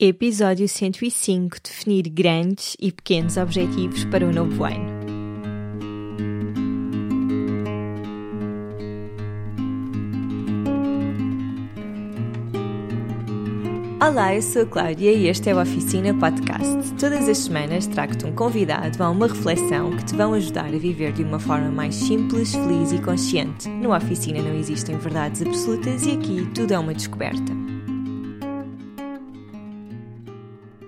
Episódio 105 Definir grandes e pequenos objetivos para o novo ano. Olá, eu sou a Cláudia e este é o Oficina Podcast. Todas as semanas trago-te um convidado a uma reflexão que te vão ajudar a viver de uma forma mais simples, feliz e consciente. No Oficina não existem verdades absolutas e aqui tudo é uma descoberta.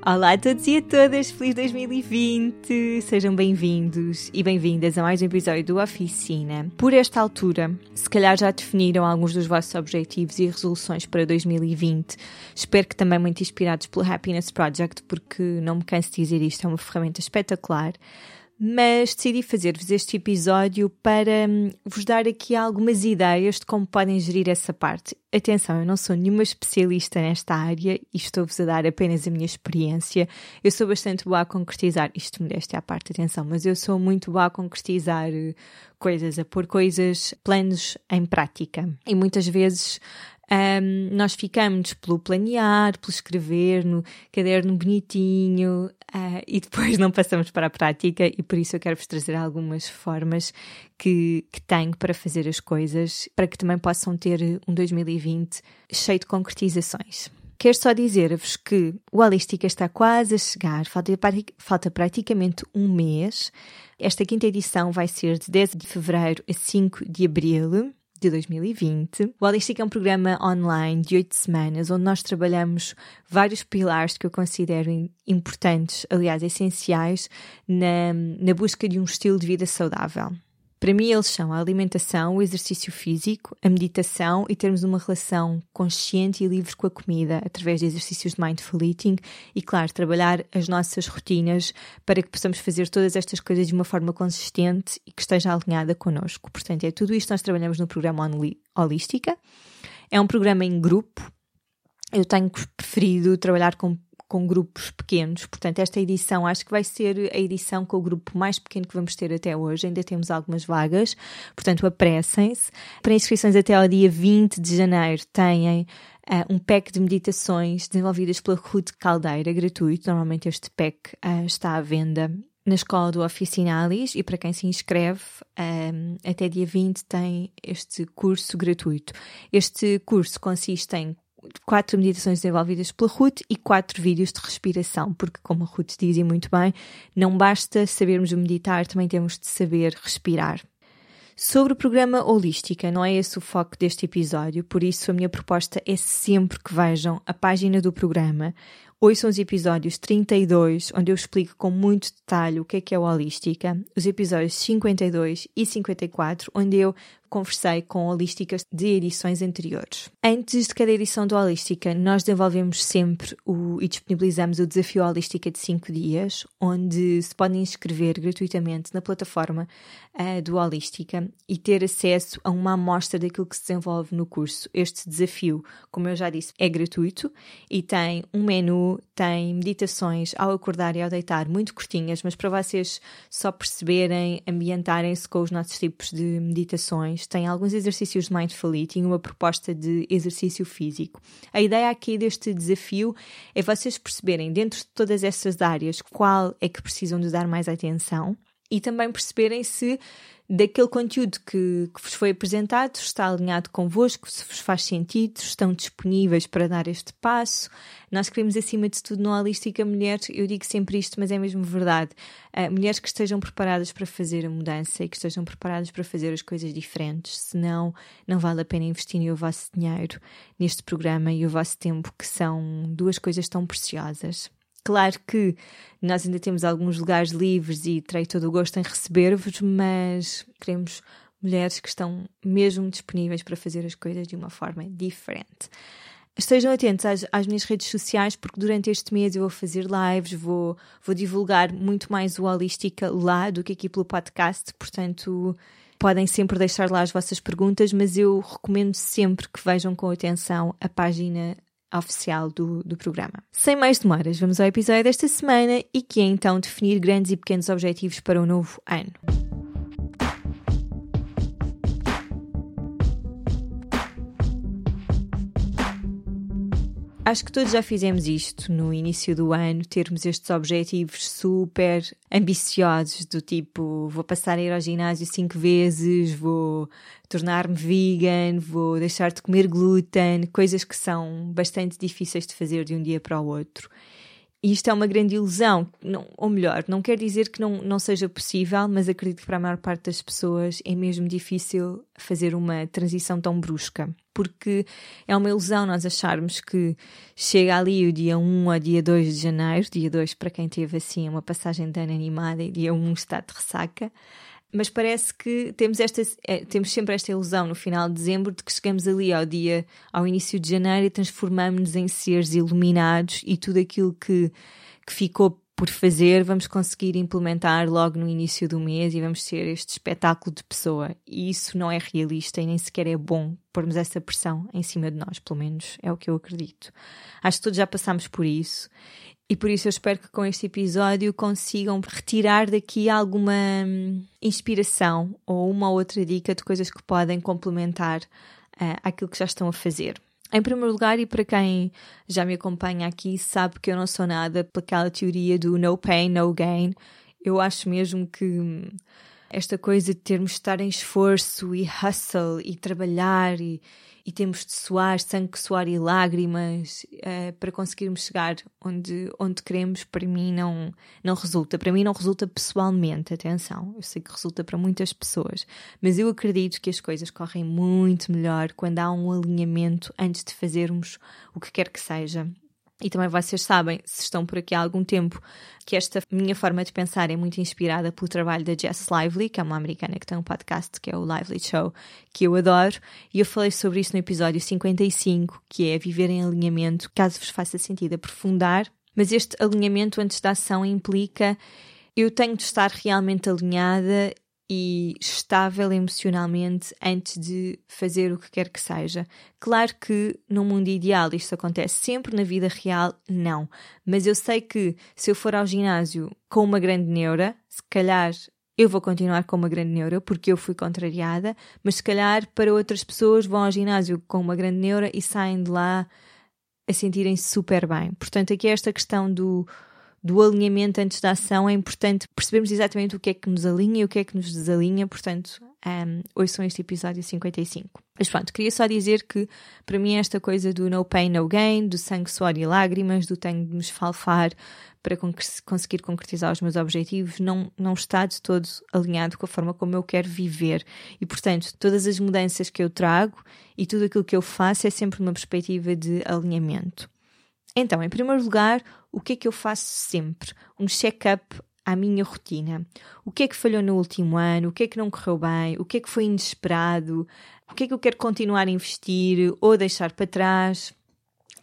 Olá a todos e a todas, feliz 2020! Sejam bem-vindos e bem-vindas a mais um episódio do Oficina. Por esta altura, se calhar já definiram alguns dos vossos objetivos e resoluções para 2020. Espero que também muito inspirados pelo Happiness Project, porque não me canso de dizer isto, é uma ferramenta espetacular mas decidi fazer-vos este episódio para hum, vos dar aqui algumas ideias de como podem gerir essa parte. Atenção, eu não sou nenhuma especialista nesta área e estou-vos a dar apenas a minha experiência. Eu sou bastante boa a concretizar, isto me deste à parte, atenção, mas eu sou muito boa a concretizar eh, coisas, a pôr coisas, planos em prática. E muitas vezes um, nós ficamos pelo planear, pelo escrever no caderno bonitinho uh, e depois não passamos para a prática e por isso eu quero vos trazer algumas formas que, que tenho para fazer as coisas para que também possam ter um 2020 cheio de concretizações. Quero só dizer-vos que o Holística está quase a chegar, falta, falta praticamente um mês. Esta quinta edição vai ser de 10 de fevereiro a 5 de abril de 2020. O Holística é um programa online de oito semanas onde nós trabalhamos vários pilares que eu considero importantes, aliás, essenciais, na, na busca de um estilo de vida saudável. Para mim, eles são a alimentação, o exercício físico, a meditação e termos uma relação consciente e livre com a comida através de exercícios de mindful eating e, claro, trabalhar as nossas rotinas para que possamos fazer todas estas coisas de uma forma consistente e que esteja alinhada connosco. Portanto, é tudo isto que nós trabalhamos no programa Holística. É um programa em grupo. Eu tenho preferido trabalhar com com grupos pequenos. Portanto, esta edição acho que vai ser a edição com o grupo mais pequeno que vamos ter até hoje. Ainda temos algumas vagas, portanto, apressem-se. Para inscrições até ao dia 20 de janeiro têm Uh, um pack de meditações desenvolvidas pela Ruth Caldeira, gratuito. Normalmente este pack uh, está à venda na escola do Oficinalis e para quem se inscreve, um, até dia 20 tem este curso gratuito. Este curso consiste em quatro meditações desenvolvidas pela Ruth e quatro vídeos de respiração, porque, como a Ruth dizia muito bem, não basta sabermos meditar, também temos de saber respirar. Sobre o programa Holística, não é esse o foco deste episódio, por isso a minha proposta é sempre que vejam a página do programa, ouçam os episódios 32, onde eu explico com muito detalhe o que é que é o Holística, os episódios 52 e 54, onde eu conversei com holísticas de edições anteriores. Antes de cada edição do Holística, nós desenvolvemos sempre o, e disponibilizamos o desafio Holística de 5 dias, onde se podem inscrever gratuitamente na plataforma uh, do Holística e ter acesso a uma amostra daquilo que se desenvolve no curso. Este desafio, como eu já disse, é gratuito e tem um menu, tem meditações ao acordar e ao deitar muito curtinhas, mas para vocês só perceberem, ambientarem-se com os nossos tipos de meditações tem alguns exercícios de mindful eating, uma proposta de exercício físico. A ideia aqui deste desafio é vocês perceberem dentro de todas estas áreas qual é que precisam de dar mais atenção e também perceberem se daquele conteúdo que, que, vos foi apresentado está alinhado convosco, se vos faz sentido, estão disponíveis para dar este passo. Nós queremos, acima de tudo, no Holística Mulheres, eu digo sempre isto, mas é mesmo verdade, uh, mulheres que estejam preparadas para fazer a mudança e que estejam preparadas para fazer as coisas diferentes, senão não vale a pena investir o vosso dinheiro neste programa e o vosso tempo, que são duas coisas tão preciosas. Claro que nós ainda temos alguns lugares livres e terei todo o gosto em receber-vos, mas queremos mulheres que estão mesmo disponíveis para fazer as coisas de uma forma diferente. Estejam atentos às, às, minhas redes sociais, porque durante este mês eu vou fazer lives, vou, vou divulgar muito mais o Holística lá do que aqui pelo podcast, portanto podem sempre deixar lá as vossas perguntas, mas eu recomendo sempre que vejam com atenção a página oficial do, do programa. Sem mais demoras, vamos ao episódio desta semana e que é então definir grandes e pequenos objetivos para o novo ano. Acho que todos já fizemos isto no início do ano, termos estes objetivos super ambiciosos, do tipo vou passar a ir ao ginásio cinco vezes, vou tornar-me vegan, vou deixar de comer glúten, coisas que são bastante difíceis de fazer de um dia para o outro. E isto é uma grande ilusão, não, ou melhor, não quer dizer que não, não seja possível, mas acredito que para a maior parte das pessoas é mesmo difícil fazer uma transição tão brusca. Porque é uma ilusão nós acharmos que chega ali o dia 1 ao dia 2 de janeiro, dia 2 para quem teve assim uma passagem de ano animada e dia 1 está de ressaca, mas parece que temos, esta, é, temos sempre esta ilusão no final de dezembro de que chegamos ali ao dia, ao início de janeiro e transformamos-nos em seres iluminados e tudo aquilo que, que ficou por fazer vamos conseguir implementar logo no início do mês e vamos ser este espetáculo de pessoa. E isso não é realista e nem sequer é bom pormos essa pressão em cima de nós, pelo menos é o que eu acredito. Acho que todos já passamos por isso e por isso eu espero que com este episódio consigam retirar daqui alguma hum, inspiração ou uma outra dica de coisas que podem complementar uh, aquilo que já estão a fazer. Em primeiro lugar, e para quem já me acompanha aqui, sabe que eu não sou nada pelaquela teoria do no pain, no gain. Eu acho mesmo que hum, esta coisa de termos de estar em esforço e hustle e trabalhar e, e temos de suar sangue, suar e lágrimas uh, para conseguirmos chegar onde, onde queremos, para mim não, não resulta. Para mim não resulta pessoalmente, atenção. Eu sei que resulta para muitas pessoas, mas eu acredito que as coisas correm muito melhor quando há um alinhamento antes de fazermos o que quer que seja. E também vocês sabem, se estão por aqui há algum tempo, que esta minha forma de pensar é muito inspirada pelo trabalho da Jess Lively, que é uma americana que tem um podcast que é o Lively Show, que eu adoro, e eu falei sobre isso no episódio 55, que é viver em alinhamento, caso vos faça sentido aprofundar. Mas este alinhamento antes da ação implica eu tenho de estar realmente alinhada e estável emocionalmente antes de fazer o que quer que seja. Claro que no mundo ideal isto acontece sempre, na vida real não. Mas eu sei que se eu for ao ginásio com uma grande neura, se calhar eu vou continuar com uma grande neura porque eu fui contrariada, mas se calhar para outras pessoas vão ao ginásio com uma grande neura e saem de lá a sentirem-se super bem. Portanto, aqui é esta questão do do alinhamento antes da ação, é importante percebermos exatamente o que é que nos alinha e o que é que nos desalinha, portanto, um, são este episódio 55. Mas pronto, queria só dizer que para mim esta coisa do no pain, no gain, do sangue, suor e lágrimas, do tenho de me esfalfar para conseguir concretizar os meus objetivos, não, não está de todo alinhado com a forma como eu quero viver. E portanto, todas as mudanças que eu trago e tudo aquilo que eu faço é sempre uma perspectiva de alinhamento. Então, em primeiro lugar, o que é que eu faço sempre? Um check-up à minha rotina. O que é que falhou no último ano? O que é que não correu bem? O que é que foi inesperado? O que é que eu quero continuar a investir ou deixar para trás?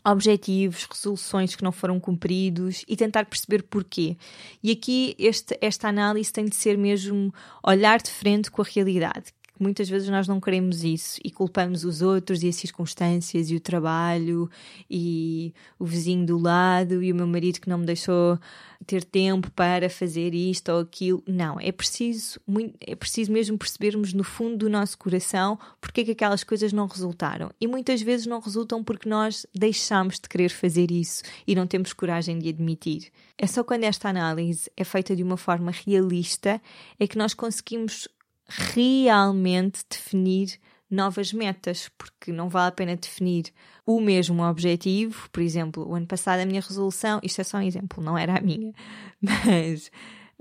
Objetivos, resoluções que não foram cumpridos e tentar perceber porquê. E aqui este, esta análise tem de ser mesmo olhar de frente com a realidade muitas vezes nós não queremos isso e culpamos os outros e as circunstâncias e o trabalho e o vizinho do lado e o meu marido que não me deixou ter tempo para fazer isto ou aquilo. Não, é preciso, é preciso mesmo percebermos no fundo do nosso coração porque é que aquelas coisas não resultaram. E muitas vezes não resultam porque nós deixamos de querer fazer isso e não temos coragem de admitir. É só quando esta análise é feita de uma forma realista é que nós conseguimos realmente definir novas metas, porque não vale a pena definir o mesmo objetivo. Por exemplo, o ano passado a minha resolução, isto é só um exemplo, não era a minha, mas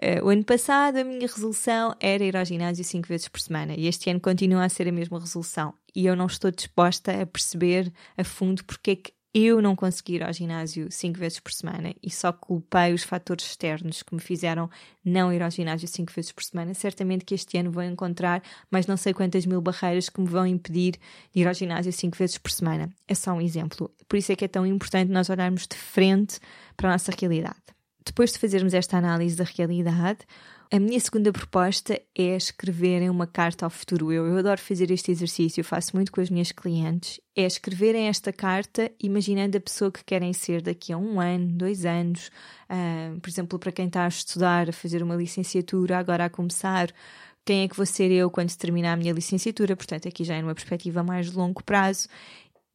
uh, o ano passado a minha resolução era ir ao ginásio cinco vezes por semana e este ano continua a ser a mesma resolução. E eu não estou disposta a perceber a fundo porque é que eu não consegui ir ao ginásio cinco vezes por semana e só culpei os fatores externos que me fizeram não ir ao ginásio cinco vezes por semana, certamente que este ano vou encontrar mais não sei quantas mil barreiras que me vão impedir de ir ao ginásio cinco vezes por semana. É só um exemplo. Por isso é que é tão importante nós olharmos de frente para a nossa realidade. Depois de fazermos esta análise da realidade, a minha segunda proposta é escreverem uma carta ao futuro eu. Eu adoro fazer este exercício, faço muito com as minhas clientes. É escreverem esta carta imaginando a pessoa que querem ser daqui a um ano, dois anos. Uh, por exemplo, para quem está a estudar, a fazer uma licenciatura, agora a começar, quem é que vou ser eu quando terminar a minha licenciatura? Portanto, aqui já é numa perspectiva mais de longo prazo.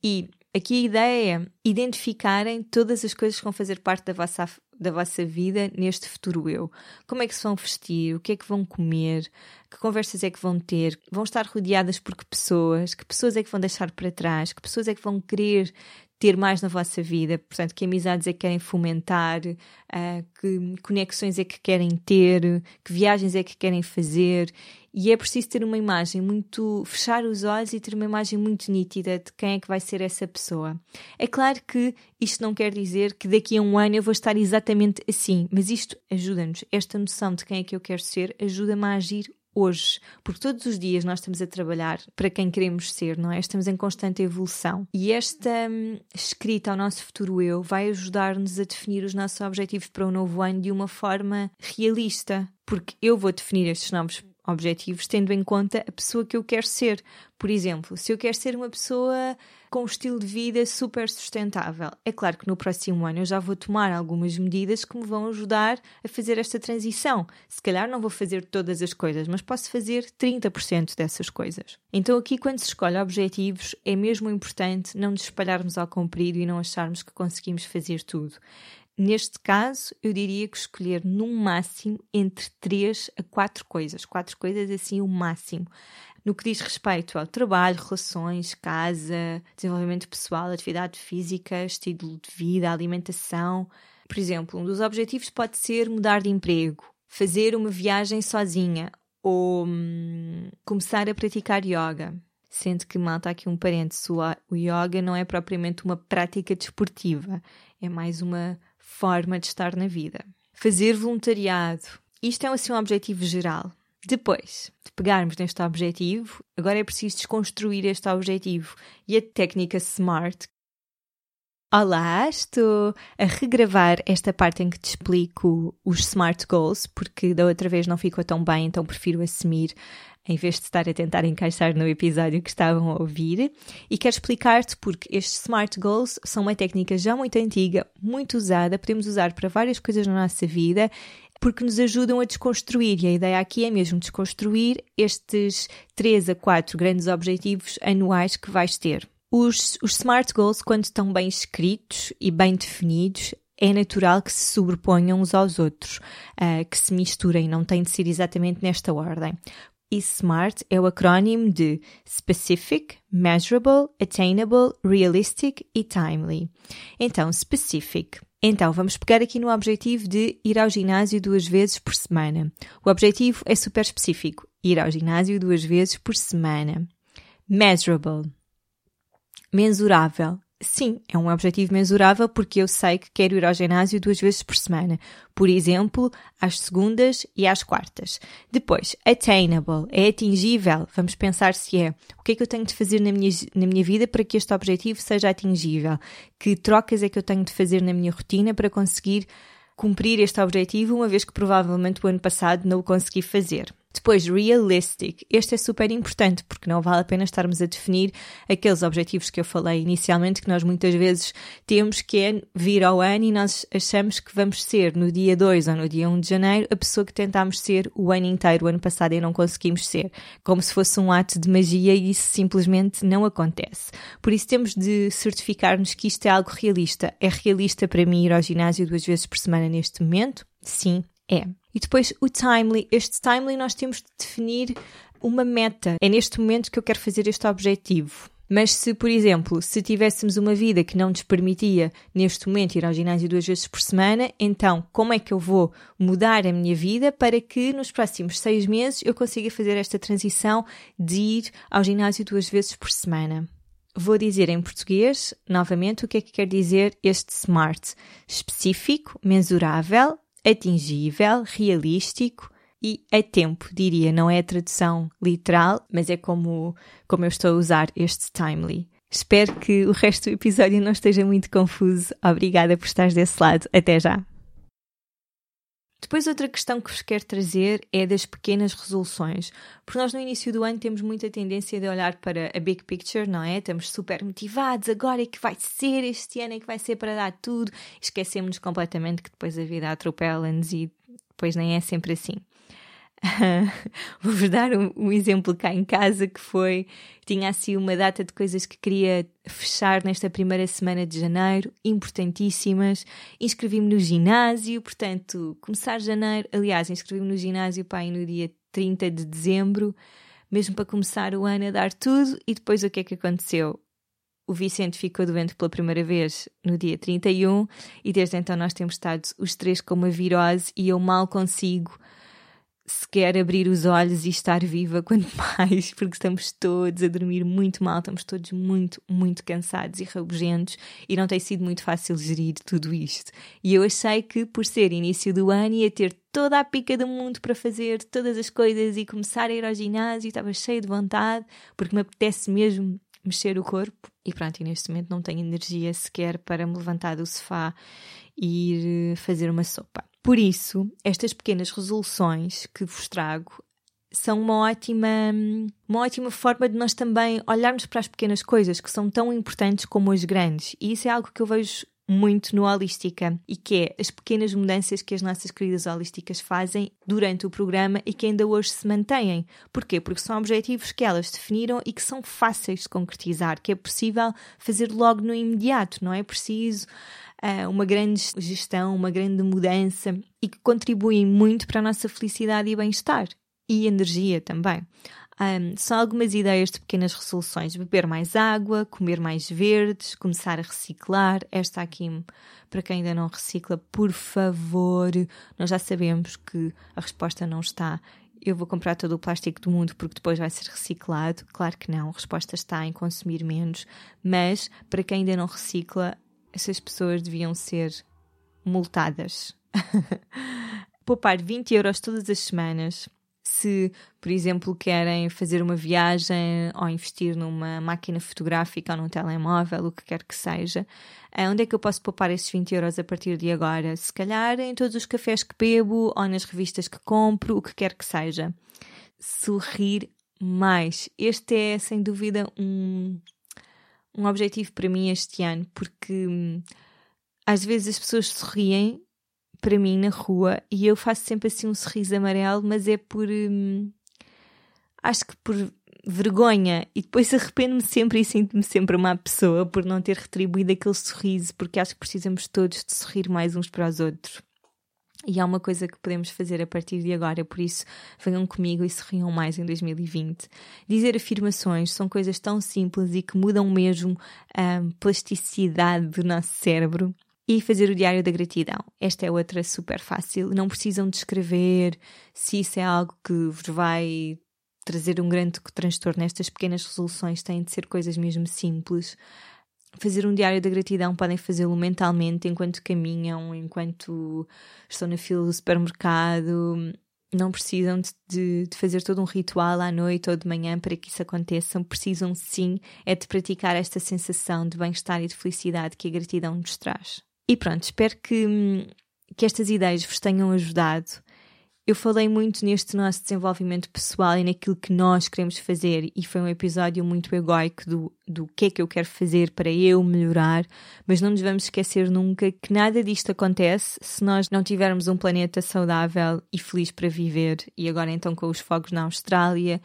E Aqui a ideia é identificarem todas as coisas que vão fazer parte da vossa, da vossa vida neste futuro eu. Como é que se vão vestir? O que é que vão comer? Que conversas é que vão ter? Vão estar rodeadas por que pessoas? Que pessoas é que vão deixar para trás? Que pessoas é que vão querer ter mais na vossa vida, portanto, que amizades é que querem fomentar, uh, que conexões é que querem ter, que viagens é que querem fazer. E é preciso ter uma imagem muito. fechar os olhos e ter uma imagem muito nítida de quem é que vai ser essa pessoa. É claro que isto não quer dizer que daqui a um ano eu vou estar exatamente assim, mas isto ajuda-nos. Esta noção de quem é que eu quero ser ajuda-me a agir hoje, porque todos os dias nós estamos a trabalhar para quem queremos ser, não é? Estamos em constante evolução. E esta hum, escrita ao nosso futuro eu vai ajudar-nos a definir os nossos objetivos para o novo ano de uma forma realista, porque eu vou definir estes novos objetivos tendo em conta a pessoa que eu quero ser. Por exemplo, se eu quero ser uma pessoa com um estilo de vida super sustentável, é claro que no próximo ano eu já vou tomar algumas medidas que me vão ajudar a fazer esta transição. Se calhar não vou fazer todas as coisas, mas posso fazer 30% dessas coisas. Então, aqui, quando se escolhe objetivos, é mesmo importante não nos espalharmos ao comprido e não acharmos que conseguimos fazer tudo. Neste caso, eu diria que escolher no máximo entre 3 a 4 coisas. 4 coisas assim, o máximo. No que diz respeito ao trabalho, relações, casa, desenvolvimento pessoal, atividade física, estilo de vida, alimentação. Por exemplo, um dos objetivos pode ser mudar de emprego, fazer uma viagem sozinha ou hum, começar a praticar yoga. Sendo que, malta, aqui um parênteses, o yoga não é propriamente uma prática desportiva, é mais uma forma de estar na vida. Fazer voluntariado. Isto é assim um objetivo geral. Depois de pegarmos neste objetivo, agora é preciso desconstruir este objetivo e a técnica SMART. Olá, estou a regravar esta parte em que te explico os SMART Goals, porque da outra vez não ficou tão bem, então prefiro assumir em vez de estar a tentar encaixar no episódio que estavam a ouvir. E quero explicar-te porque estes SMART Goals são uma técnica já muito antiga, muito usada, podemos usar para várias coisas na nossa vida porque nos ajudam a desconstruir. E a ideia aqui é mesmo desconstruir estes 3 a 4 grandes objetivos anuais que vais ter. Os, os SMART Goals, quando estão bem escritos e bem definidos, é natural que se sobreponham uns aos outros, uh, que se misturem, não tem de ser exatamente nesta ordem. E SMART é o acrónimo de Specific, Measurable, Attainable, Realistic e Timely. Então, Specific. Então, vamos pegar aqui no objetivo de ir ao ginásio duas vezes por semana. O objetivo é super específico: ir ao ginásio duas vezes por semana. Measurable. Mensurável. Sim, é um objetivo mensurável porque eu sei que quero ir ao ginásio duas vezes por semana. Por exemplo, às segundas e às quartas. Depois, attainable, é atingível. Vamos pensar se é. O que é que eu tenho de fazer na minha, na minha vida para que este objetivo seja atingível? Que trocas é que eu tenho de fazer na minha rotina para conseguir cumprir este objetivo, uma vez que provavelmente o ano passado não o consegui fazer? Depois, realistic. Este é super importante porque não vale a pena estarmos a definir aqueles objetivos que eu falei inicialmente que nós muitas vezes temos que é vir ao ano e nós achamos que vamos ser no dia 2 ou no dia 1 de janeiro a pessoa que tentámos ser o ano inteiro, o ano passado e não conseguimos ser. Como se fosse um ato de magia e isso simplesmente não acontece. Por isso temos de certificar-nos que isto é algo realista. É realista para mim ir ao ginásio duas vezes por semana neste momento? Sim, é. E depois o timely. Este timely nós temos de definir uma meta. É neste momento que eu quero fazer este objetivo. Mas se, por exemplo, se tivéssemos uma vida que não nos permitia neste momento ir ao ginásio duas vezes por semana, então como é que eu vou mudar a minha vida para que nos próximos seis meses eu consiga fazer esta transição de ir ao ginásio duas vezes por semana? Vou dizer em português, novamente, o que é que quer dizer este SMART: específico, mensurável, atingível, realístico e a tempo, diria. Não é a tradução literal, mas é como, como eu estou a usar este timely. Espero que o resto do episódio não esteja muito confuso. Obrigada por estares desse lado. Até já! Depois, outra questão que vos quero trazer é das pequenas resoluções. Porque nós, no início do ano, temos muita tendência de olhar para a big picture, não é? Estamos super motivados, agora é que vai ser, este ano é que vai ser para dar tudo. Esquecemos completamente que depois a vida atropela-nos e depois nem é sempre assim. Vou-vos dar um, um, exemplo cá em casa que foi: tinha assim uma data de coisas que queria fechar nesta primeira semana de janeiro, importantíssimas. Inscrevi-me no ginásio, portanto, começar janeiro. Aliás, inscrevi-me no ginásio pai, no dia 30 de dezembro, mesmo para começar o ano a dar tudo. E depois o que é que aconteceu? O Vicente ficou doente pela primeira vez no dia 31 e desde então nós temos estado os três com uma virose e eu mal consigo sequer abrir os olhos e estar viva, quanto mais, porque estamos todos a dormir muito mal, estamos todos muito, muito cansados e rabugentos e não tem sido muito fácil gerir tudo isto. E eu achei que, por ser início do ano, ia ter toda a pica do mundo para fazer todas as coisas e começar a ir ao ginásio, estava cheia de vontade, porque me apetece mesmo mexer o corpo. E pronto, e neste momento não tenho energia sequer para me levantar do sofá e ir fazer uma sopa. Por isso, estas pequenas resoluções que vos trago são uma ótima, uma ótima forma de nós também olharmos para as pequenas coisas que são tão importantes como as grandes. E isso é algo que eu vejo muito no Holística e que é as pequenas mudanças que as nossas queridas holísticas fazem durante o programa e que ainda hoje se mantêm. Porquê? Porque são objetivos que elas definiram e que são fáceis de concretizar, que é possível fazer logo no imediato, não é preciso uh, uma grande gestão, uma grande mudança e que contribuem muito para a nossa felicidade e bem-estar e energia também. Um, são algumas ideias de pequenas resoluções: beber mais água, comer mais verdes, começar a reciclar. Esta aqui, para quem ainda não recicla, por favor, nós já sabemos que a resposta não está. Eu vou comprar todo o plástico do mundo porque depois vai ser reciclado. Claro que não, a resposta está em consumir menos, mas para quem ainda não recicla, essas pessoas deviam ser multadas. Poupar 20 euros todas as semanas. Se, por exemplo, querem fazer uma viagem ou investir numa máquina fotográfica ou num telemóvel, o que quer que seja, eh, onde é que eu posso poupar esses 20 euros a partir de agora? Se calhar em todos os cafés que bebo ou nas revistas que compro, o que quer que seja. Sorrir mais. Este é, sem dúvida, um, um objetivo para mim este ano, porque hum, às vezes as pessoas sorriem para mim na rua e eu faço sempre assim um sorriso amarelo, mas é por. Hum, acho que por vergonha e depois arrependo-me sempre e sinto-me sempre uma pessoa por não ter retribuído aquele sorriso, porque acho que precisamos todos de sorrir mais uns para os outros. E há uma coisa que podemos fazer a partir de agora, por isso venham comigo e sorriam mais em 2020. Dizer afirmações são coisas tão simples e que mudam mesmo a plasticidade do nosso cérebro. E fazer o diário da gratidão. Esta é outra super fácil. Não precisam de escrever se isso é algo que vos vai trazer um grande transtorno. Estas pequenas resoluções têm de ser coisas mesmo simples fazer um diário da gratidão podem fazê-lo mentalmente enquanto caminham, enquanto estão na fila do supermercado. Não precisam de, de, fazer todo um ritual à noite ou de manhã para que isso aconteça. Precisam sim é de praticar esta sensação de bem-estar e de felicidade que a gratidão nos traz. E pronto, espero que, que estas ideias vos tenham ajudado eu falei muito neste nosso desenvolvimento pessoal e naquilo que nós queremos fazer, e foi um episódio muito egoico do, do que é que eu quero fazer para eu melhorar, mas não nos vamos esquecer nunca que nada disto acontece se nós não tivermos um planeta saudável e feliz para viver. E agora, então, com os fogos na Austrália.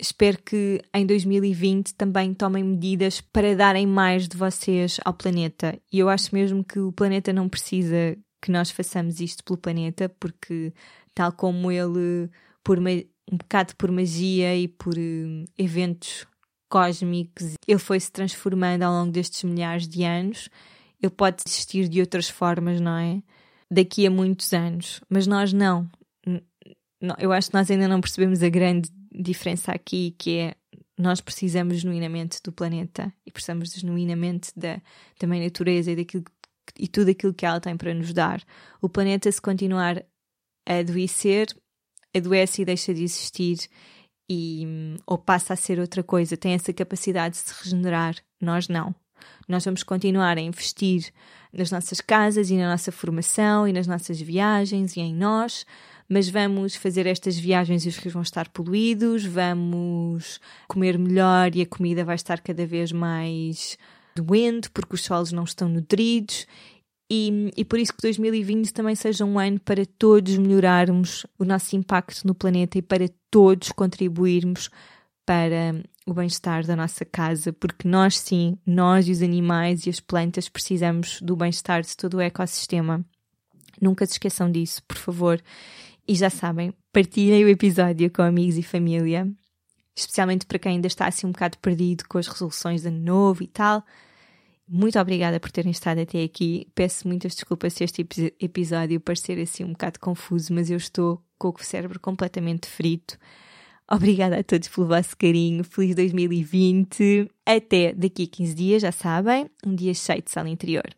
Espero que em 2020 também tomem medidas para darem mais de vocês ao planeta. E eu acho mesmo que o planeta não precisa que nós façamos isto pelo planeta, porque tal como ele, por um bocado por magia e por uh, eventos cósmicos, ele foi se transformando ao longo destes milhares de anos. Ele pode existir de outras formas, não é? Daqui a muitos anos, mas nós não. Eu acho que nós ainda não percebemos a grande diferença aqui, que é nós precisamos genuinamente do planeta e precisamos genuinamente da também natureza e daquilo e tudo aquilo que ela tem para nos dar. O planeta, se continuar a adoecer, adoece e deixa de existir e, ou passa a ser outra coisa, tem essa capacidade de se regenerar. Nós não. Nós vamos continuar a investir nas nossas casas e na nossa formação e nas nossas viagens e em nós, mas vamos fazer estas viagens e os rios vão estar poluídos, vamos comer melhor e a comida vai estar cada vez mais doente porque os solos não estão nutridos E, e por isso que 2020 também seja um ano para todos melhorarmos o nosso impacto no planeta e para todos contribuirmos para o bem-estar da nossa casa, porque nós sim, nós e os animais e as plantas precisamos do bem-estar de todo o ecossistema. Nunca se esqueçam disso, por favor. E já sabem, partilhem o episódio com amigos e família, especialmente para quem ainda está assim um bocado perdido com as resoluções de ano novo e tal. Muito obrigada por terem estado até aqui. Peço muitas desculpas se este episódio parecer assim um bocado confuso, mas eu estou com o cérebro completamente frito. Obrigada a todos pelo vosso carinho. Feliz 2020. Até daqui a 15 dias, já sabem. Um dia cheio de sala interior.